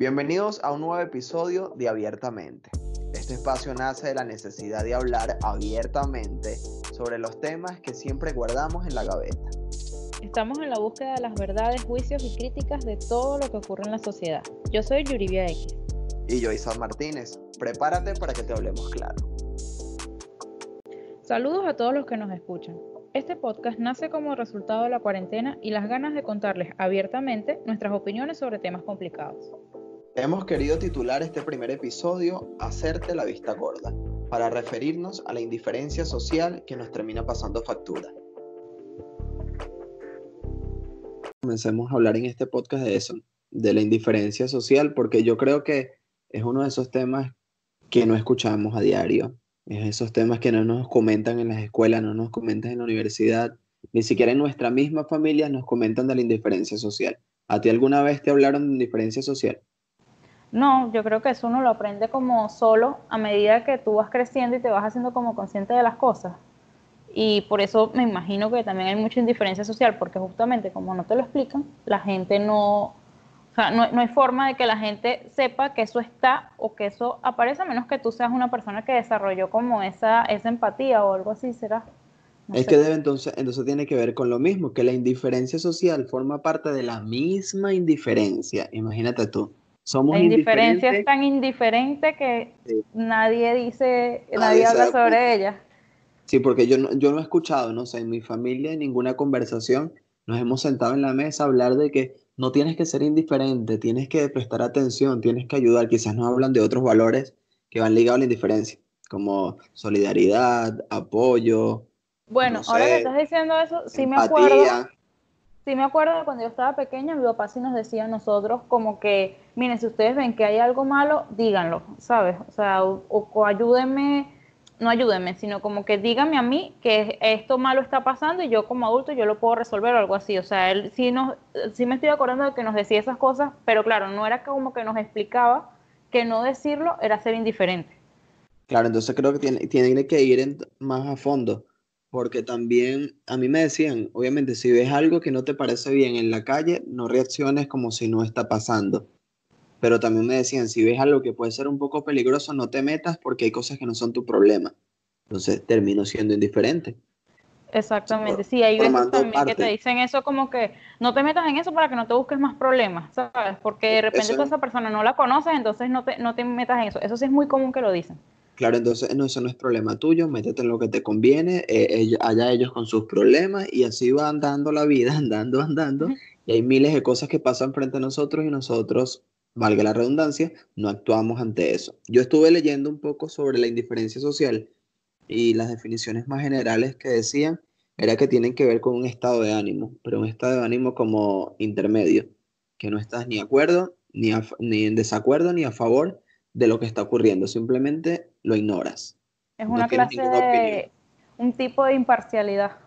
Bienvenidos a un nuevo episodio de Abiertamente. Este espacio nace de la necesidad de hablar abiertamente sobre los temas que siempre guardamos en la gaveta. Estamos en la búsqueda de las verdades, juicios y críticas de todo lo que ocurre en la sociedad. Yo soy Yuribia X. Y yo, Isaac Martínez. Prepárate para que te hablemos claro. Saludos a todos los que nos escuchan. Este podcast nace como resultado de la cuarentena y las ganas de contarles abiertamente nuestras opiniones sobre temas complicados. Hemos querido titular este primer episodio Hacerte la vista gorda, para referirnos a la indiferencia social que nos termina pasando factura. Comencemos a hablar en este podcast de eso, de la indiferencia social, porque yo creo que es uno de esos temas que no escuchamos a diario, es esos temas que no nos comentan en las escuelas, no nos comentan en la universidad, ni siquiera en nuestra misma familia nos comentan de la indiferencia social. ¿A ti alguna vez te hablaron de indiferencia social? No, yo creo que eso uno lo aprende como solo a medida que tú vas creciendo y te vas haciendo como consciente de las cosas. Y por eso me imagino que también hay mucha indiferencia social, porque justamente como no te lo explican, la gente no, o sea, no, hay forma de que la gente sepa que eso está o que eso aparece, a menos que tú seas una persona que desarrolló como esa, esa empatía o algo así, ¿será? es que debe entonces, entonces tiene que ver con lo mismo, que la indiferencia social forma parte de la misma indiferencia. Imagínate tú la indiferencia es tan indiferente que nadie dice, nadie, habla sobre ella. Sí, porque yo no, yo no he escuchado, no sé, en mi familia, en ninguna conversación, nos hemos sentado en la mesa a hablar de que no tienes que ser indiferente, tienes que prestar atención, tienes que ayudar. Quizás nos hablan de otros valores que van ligados a la indiferencia, como solidaridad, apoyo. Bueno, ahora que estás diciendo eso, sí me acuerdo Sí me acuerdo de cuando yo estaba pequeña, mi papá sí nos decía a nosotros como que, miren, si ustedes ven que hay algo malo, díganlo, ¿sabes? O sea, o, ayúdenme, no ayúdenme, sino como que díganme a mí que esto malo está pasando y yo como adulto yo lo puedo resolver o algo así. O sea, él sí, nos, sí me estoy acordando de que nos decía esas cosas, pero claro, no era como que nos explicaba que no decirlo era ser indiferente. Claro, entonces creo que tiene, tiene que ir más a fondo porque también a mí me decían, obviamente, si ves algo que no te parece bien en la calle, no reacciones como si no está pasando. Pero también me decían, si ves algo que puede ser un poco peligroso, no te metas porque hay cosas que no son tu problema. Entonces termino siendo indiferente. Exactamente, sí, hay veces también que te dicen eso como que no te metas en eso para que no te busques más problemas, ¿sabes? Porque de repente tú a esa persona no la conoces, entonces no te, no te metas en eso. Eso sí es muy común que lo dicen. Claro, entonces no, eso no es problema tuyo, métete en lo que te conviene, eh, allá ellos con sus problemas y así va andando la vida, andando, andando, y hay miles de cosas que pasan frente a nosotros y nosotros, valga la redundancia, no actuamos ante eso. Yo estuve leyendo un poco sobre la indiferencia social y las definiciones más generales que decían era que tienen que ver con un estado de ánimo, pero un estado de ánimo como intermedio, que no estás ni acuerdo, ni, ni en desacuerdo, ni a favor de lo que está ocurriendo, simplemente lo ignoras. Es una clase de un tipo de imparcialidad.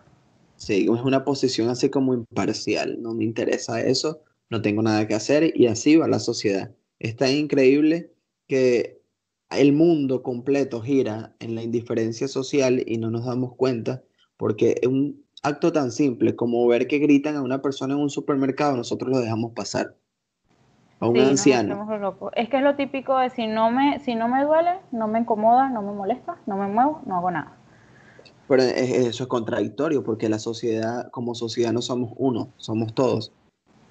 Sí, es una posición así como imparcial, no me interesa eso, no tengo nada que hacer y así va la sociedad. Es tan increíble que el mundo completo gira en la indiferencia social y no nos damos cuenta porque es un acto tan simple como ver que gritan a una persona en un supermercado, nosotros lo dejamos pasar a un anciano. Es que es lo típico de si no me, si no me duele, no me incomoda, no me molesta, no me muevo, no hago nada. Pero eso es contradictorio porque la sociedad, como sociedad no somos uno, somos todos.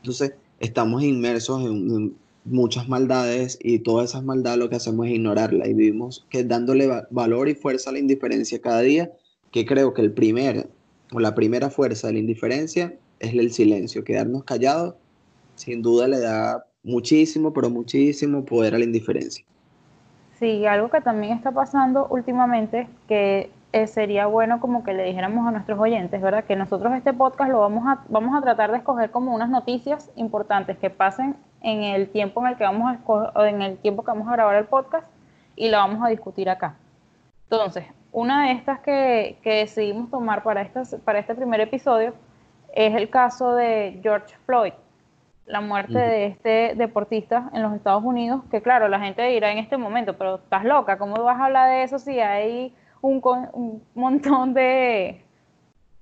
Entonces estamos inmersos en, muchas maldades y todas esas maldades lo que hacemos es ignorarla y vivimos que dándole valor y fuerza a la indiferencia cada día, que creo que el primer o la primera fuerza de la indiferencia es el silencio, quedarnos callados, sin duda le da muchísimo, pero muchísimo poder a la indiferencia. Sí, algo que también está pasando últimamente, que eh, sería bueno como que le dijéramos a nuestros oyentes, ¿verdad? Que nosotros este podcast lo vamos a, vamos a tratar de escoger como unas noticias importantes que pasen en el tiempo en el que vamos a en el tiempo que vamos a grabar el podcast y la vamos a discutir acá. Entonces, una de estas que, que decidimos tomar para, estas, para este primer episodio es el caso de George Floyd, la muerte de este deportista en los Estados Unidos, que claro, la gente dirá en este momento, pero estás loca, ¿cómo vas a hablar de eso si hay un, un montón de,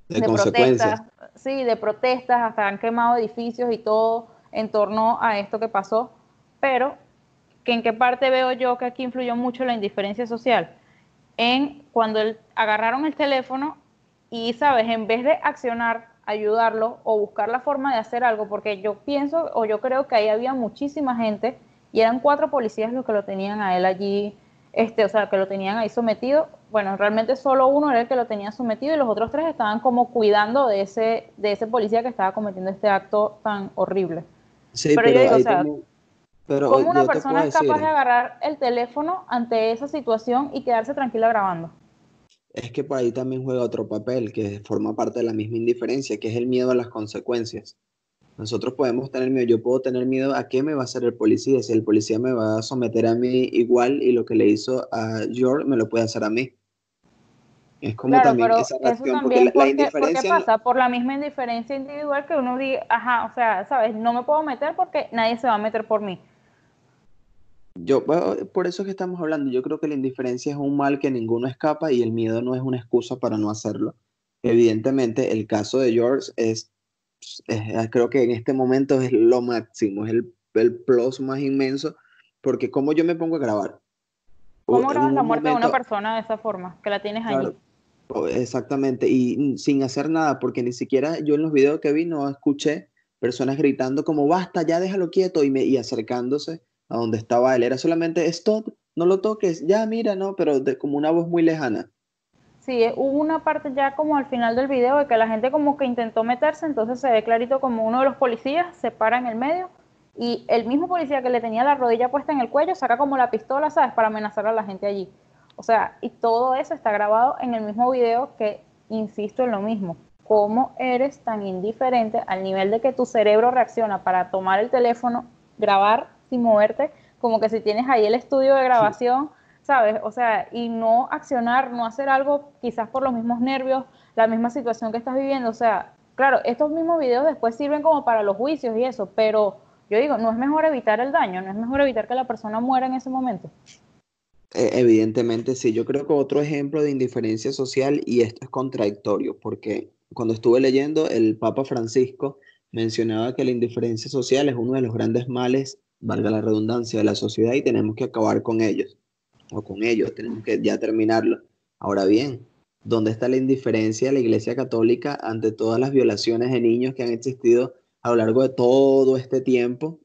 de, protestas? Sí, de protestas, hasta han quemado edificios y todo en torno a esto que pasó, pero que en qué parte veo yo que aquí influyó mucho la indiferencia social. En cuando agarraron el teléfono y, ¿sabes? En vez de accionar, ayudarlo o buscar la forma de hacer algo, porque yo pienso o yo creo que ahí había muchísima gente y eran cuatro policías los que lo tenían a él allí, este, o sea, que lo tenían ahí sometido. Bueno, realmente solo uno era el que lo tenía sometido y los otros tres estaban como cuidando de ese, de ese policía que estaba cometiendo este acto tan horrible. Sí, pero, yo digo, o sea, ¿cómo una persona es capaz de agarrar el teléfono ante esa situación y quedarse tranquila grabando? Es que por ahí también juega otro papel que forma parte de la misma indiferencia, que es el miedo a las consecuencias. Nosotros podemos tener miedo, yo puedo tener miedo a qué me va a hacer el policía, si el policía me va a someter a mí igual y lo que le hizo a George me lo puede hacer a mí. Es como también esa reacción, porque la, indiferencia... ¿Por qué pasa? Por la misma indiferencia individual que uno dice, ajá, o sea, ¿sabes? No me puedo meter porque nadie se va a meter por mí. Yo, por eso es que estamos hablando, yo creo que la indiferencia es un mal que ninguno escapa y el miedo no es una excusa para no hacerlo. Evidentemente, el caso de George es Ah, creo que en este momento es lo máximo, es el, el plus más inmenso, porque como yo me pongo a grabar. ¿Cómo grabas la muerte de una persona de esa forma? Que la tienes ahí. Exactamente, y sin hacer nada, porque ni siquiera yo en los videos que vi no escuché personas gritando como basta, ya déjalo quieto y, me, y acercándose a donde estaba él. Era solamente stop, no lo toques, ya mira, no, pero de, como una voz muy lejana. Sí, hubo una parte ya como al final del video de que la gente como que intentó meterse, entonces se ve clarito como uno de los policías se para en el medio y el mismo policía que le tenía la rodilla puesta en el cuello saca como la pistola, ¿sabes? Para amenazar a la gente allí. O sea, y todo eso está grabado en el mismo video que, insisto en lo mismo, ¿cómo eres tan indiferente al nivel de que tu cerebro reacciona para tomar el teléfono, grabar sin moverte, como que si tienes ahí el estudio de grabación? ¿sabes? O sea, y no accionar, no hacer algo quizás por los mismos nervios, la misma situación que estás viviendo. O sea, claro, estos mismos videos después sirven como para los juicios y eso, pero yo digo, no es mejor evitar el daño, no es mejor evitar que la persona muera en ese momento. E, evidentemente sí, yo creo que otro ejemplo de indiferencia social, y esto es contradictorio, porque cuando estuve leyendo, el Papa Francisco mencionaba que la indiferencia social es uno de los grandes males, valga la redundancia, de la sociedad y tenemos que acabar con ellos o con ellos, tenemos que ya terminarlo. Ahora bien, ¿dónde está la indiferencia de la Iglesia Católica ante todas las violaciones de niños que han existido a lo largo de todo este tiempo?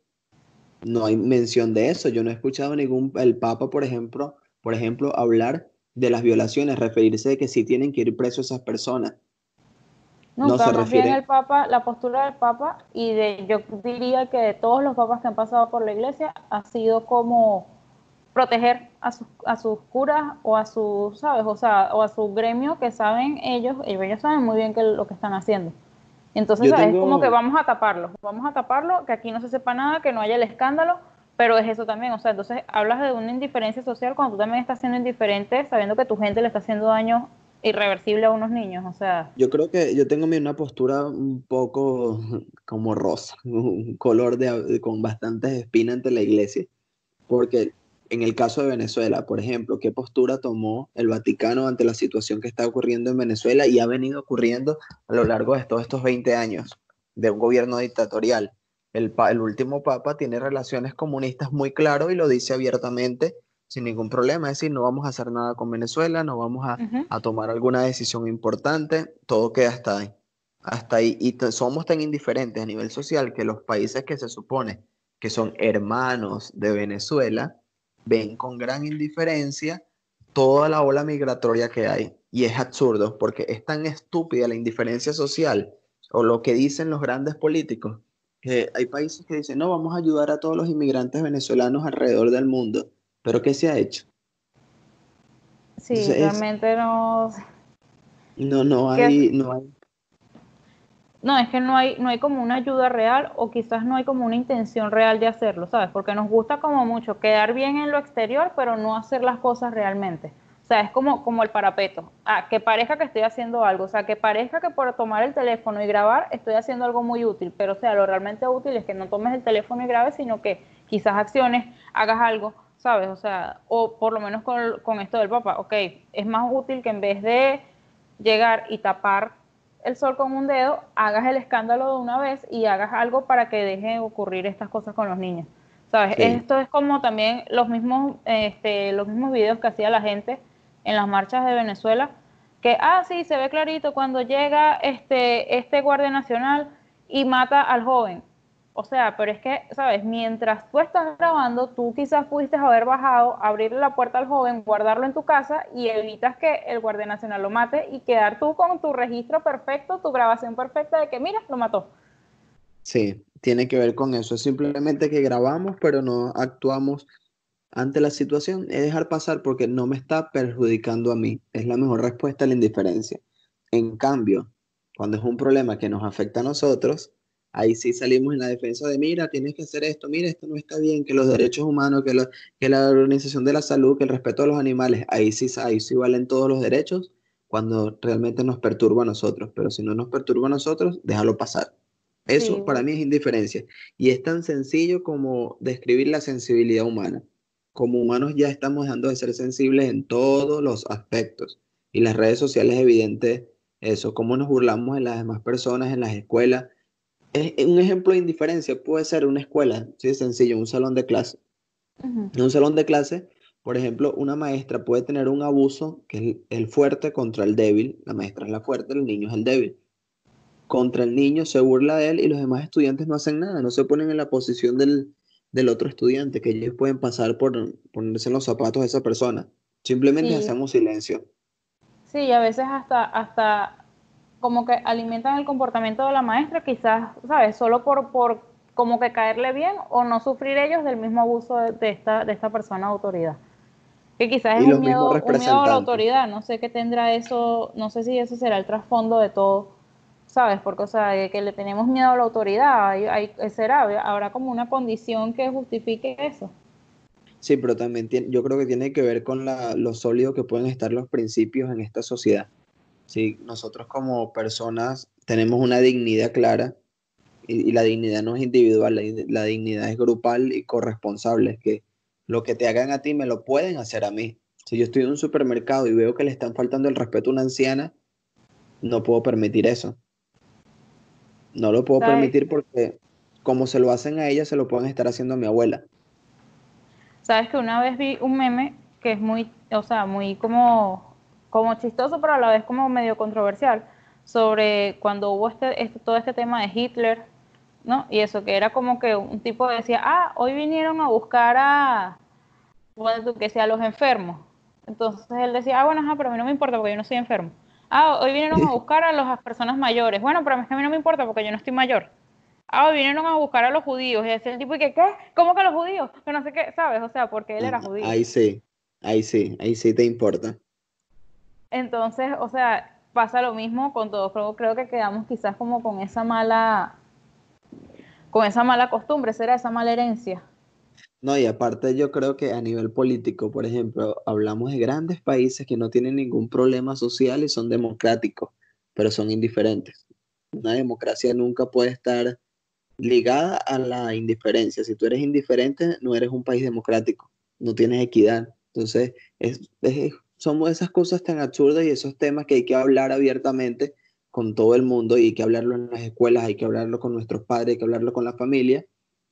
No hay mención de eso. Yo no he escuchado ningún, el Papa, por ejemplo, por ejemplo, hablar de las violaciones, referirse de que sí tienen que ir presos esas personas. No, no se refiere... el Papa, la postura del Papa y de, yo diría que de todos los papas que han pasado por la Iglesia ha sido como proteger a sus, a sus curas o a sus, ¿sabes? O sea, o a su gremio que saben ellos, ellos saben muy bien que lo que están haciendo. Entonces, es como que vamos a taparlo, vamos a taparlo, que aquí no se sepa nada, que no haya el escándalo, pero es eso también, o sea, entonces hablas de una indiferencia social cuando tú también estás siendo indiferente sabiendo que tu gente le está haciendo daño irreversible a unos niños, o sea. Yo creo que yo tengo una postura un poco como rosa, un color de, con bastantes espinas ante la iglesia, porque en el caso de Venezuela, por ejemplo, ¿qué postura tomó el Vaticano ante la situación que está ocurriendo en Venezuela y ha venido ocurriendo a lo largo de todos estos 20 años de un gobierno dictatorial? El, el último papa tiene relaciones comunistas muy claro y lo dice abiertamente sin ningún problema, es decir, no vamos a hacer nada con Venezuela, no vamos a, a tomar alguna decisión importante, todo queda hasta ahí. Hasta ahí. Y somos tan indiferentes a nivel social que los países que se supone que son hermanos de Venezuela, ven con gran indiferencia toda la ola migratoria que hay. Y es absurdo porque es tan estúpida la indiferencia social o lo que dicen los grandes políticos, que hay países que dicen, no, vamos a ayudar a todos los inmigrantes venezolanos alrededor del mundo. Pero ¿qué se ha hecho? Sí, realmente no... No, no hay, no hay no, es que no hay, no hay como una ayuda real o quizás no hay como una intención real de hacerlo, ¿sabes? Porque nos gusta como mucho quedar bien en lo exterior, pero no hacer las cosas realmente. O sea, es como, como el parapeto. Ah, que parezca que estoy haciendo algo. O sea, que parezca que por tomar el teléfono y grabar estoy haciendo algo muy útil. Pero, o sea, lo realmente útil es que no tomes el teléfono y grabes, sino que quizás acciones, hagas algo, ¿sabes? O sea, o por lo menos con, con esto del papá. Ok, es más útil que en vez de llegar y tapar el sol con un dedo, hagas el escándalo de una vez y hagas algo para que deje ocurrir estas cosas con los niños. ¿Sabes? Esto es como también los mismos, este, los mismos videos que hacía la gente en las marchas de Venezuela, que, ah, sí, se ve clarito cuando llega este, este guardia nacional y mata al joven. O sea, pero es que, ¿sabes? Mientras tú estás grabando, tú quizás pudiste haber bajado, abrirle la puerta al joven, guardarlo en tu casa y evitas que el Guardia Nacional lo mate y quedar tú con tu registro perfecto, tu grabación perfecta de que, mira, lo mató. Sí, tiene que ver con eso. Es simplemente que grabamos, pero no actuamos ante la situación. Es dejar pasar porque no me está perjudicando a mí. Es la mejor respuesta a la indiferencia. En cambio, cuando es un problema que nos afecta a nosotros, ahí sí salimos en la defensa de, mira, tienes que hacer esto, mira, esto no está bien, que los derechos humanos, que, que la organización de la salud, que el respeto a los animales, ahí sí, ahí sí valen todos los derechos cuando realmente nos perturba a nosotros, pero si no nos perturba a nosotros, déjalo pasar. Eso para mí es indiferencia. Y es tan sencillo como describir la sensibilidad humana. Como humanos ya estamos dejando de ser sensibles en todos los aspectos. Y las redes sociales evidente eso, cómo nos burlamos en las demás personas, en las escuelas, un ejemplo de indiferencia puede ser una escuela, sí, es sencillo, un salón de clase. En un salón de clase, por ejemplo, una maestra puede tener un abuso que es el fuerte contra el débil. La maestra es la fuerte, el niño es el débil. Contra el niño se burla de él y los demás estudiantes no hacen nada, no se ponen en la posición del, otro estudiante, que ellos pueden pasar por ponerse en los zapatos de esa persona. Simplemente hacemos silencio. Sí, a veces hasta, hasta como que alimentan el comportamiento de la maestra, quizás, ¿sabes? Solo por, por como que caerle bien o no sufrir ellos del mismo abuso de, esta, de esta persona de autoridad. Que quizás es un miedo, un miedo a la autoridad, no sé qué tendrá eso, no sé si ese será el trasfondo de todo, ¿sabes? Porque, o sea, que le tenemos miedo a la autoridad, hay, será, habrá como una condición que justifique eso. Sí, pero también tiene, yo creo que tiene que ver con la, lo sólido que pueden estar los principios en esta sociedad. ¿Sí? Nosotros como personas tenemos una dignidad clara y, la dignidad no es individual, la, dignidad es grupal y corresponsable, es que lo que te hagan a ti me lo pueden hacer a mí. Si yo estoy en un supermercado y veo que le están faltando el respeto a una anciana, no puedo permitir eso. No lo puedo permitir porque como se lo hacen a ella, se lo pueden estar haciendo a mi abuela. Sabes que una vez vi un meme que es muy, o sea, muy como como chistoso, pero a la vez como medio controversial, sobre cuando hubo este, este, todo este tema de Hitler, ¿no? Y eso, que era como que un tipo decía, ah, hoy vinieron a buscar a, bueno, que sea, a los enfermos. Entonces él decía, ah, bueno, ajá, pero a mí no me importa porque yo no soy enfermo. Ah, hoy vinieron a buscar a las personas mayores. Bueno, pero a mí no me importa porque yo no estoy mayor. Ah, hoy vinieron a buscar a los judíos. Y decía el tipo, ¿y qué? ¿Qué? ¿Cómo que los judíos? Que no sé qué, ¿sabes? O sea, porque él era judío. Ahí sí, ahí sí, ahí sí te importa. Entonces, o sea, pasa lo mismo con todos. Creo, creo que quedamos quizás como con esa mala, con esa mala costumbre, será esa mala herencia. No, y aparte yo creo que a nivel político, por ejemplo, hablamos de grandes países que no tienen ningún problema social y son democráticos, pero son indiferentes. Una democracia nunca puede estar ligada a la indiferencia. Si tú eres indiferente, no eres un país democrático, no tienes equidad. Entonces, es, es somos esas cosas tan absurdas y esos temas que hay que hablar abiertamente con todo el mundo y hay que hablarlo en las escuelas, hay que hablarlo con nuestros padres, hay que hablarlo con la familia,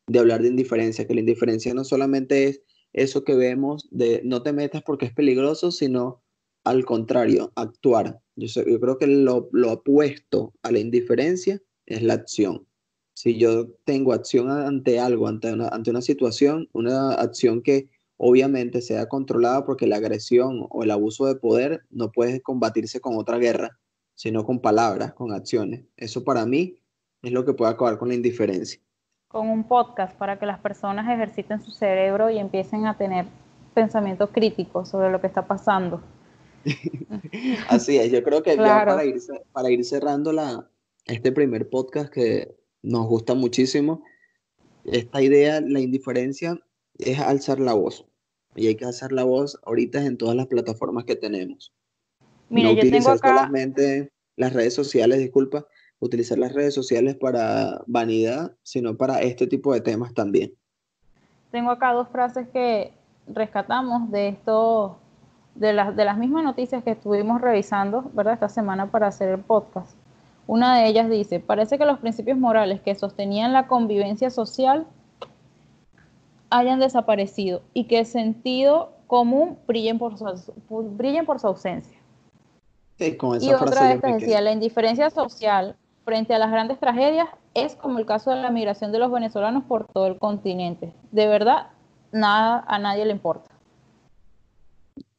de hablar de indiferencia, que la indiferencia no solamente es eso que vemos de no te metas porque es peligroso, sino al contrario, actuar. Yo, yo creo que lo, lo opuesto a la indiferencia es la acción. Si yo tengo acción ante algo, ante una, ante una situación, una acción que obviamente sea controlada porque la agresión o el abuso de poder no puede combatirse con otra guerra, sino con palabras, con acciones. Eso para mí es lo que puede acabar con la indiferencia. Con un podcast para que las personas ejerciten su cerebro y empiecen a tener pensamientos críticos sobre lo que está pasando. Así es, yo creo que ya para ir, para ir cerrando la, este primer podcast que nos gusta muchísimo, esta idea, la indiferencia, es alzar la voz. Y hay que alzar la voz ahorita en todas las plataformas que tenemos. no utilizar solamente las redes sociales, disculpa, utilizar las redes sociales para vanidad, sino para este tipo de temas también. Tengo acá dos frases que rescatamos de esto, de las, de las mismas noticias que estuvimos revisando, ¿verdad? Esta semana para hacer el podcast. Una de ellas dice, parece que los principios morales que sostenían la convivencia social hayan desaparecido y que el sentido común brillen por su, brillen por su ausencia. y otra vez te decía, la indiferencia social frente a las grandes tragedias es como el caso de la migración de los venezolanos por todo el continente. De verdad, nada a nadie le importa.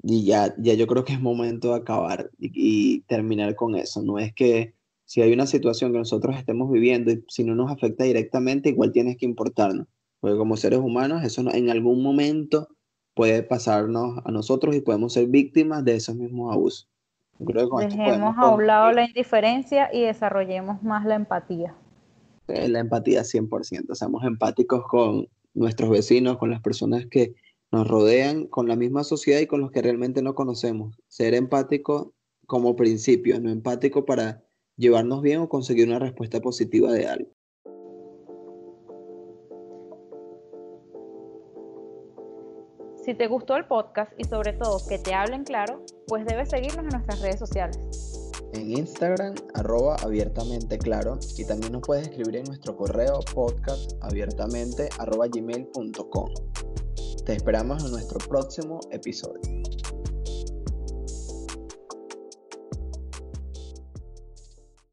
Y ya, ya yo creo que es momento de acabar y, terminar con eso. No es que si hay una situación que nosotros estemos viviendo y si no nos afecta directamente, igual tienes que importarnos. Porque como seres humanos, eso en algún momento puede pasarnos a nosotros y podemos ser víctimas de esos mismos abusos. Dejemos a un lado la indiferencia y desarrollemos más la empatía. La empatía 100%. Seamos empáticos con nuestros vecinos, con las personas que nos rodean, con la misma sociedad y con los que realmente no conocemos. Ser empático como principio, no empático para llevarnos bien o conseguir una respuesta positiva de algo. Si te gustó el podcast y sobre todo que te hablen claro, pues debes seguirnos en nuestras redes sociales. En Instagram, arroba abiertamente claro, y también nos puedes escribir en nuestro correo podcast arroba gmail.com. Te esperamos en nuestro próximo episodio.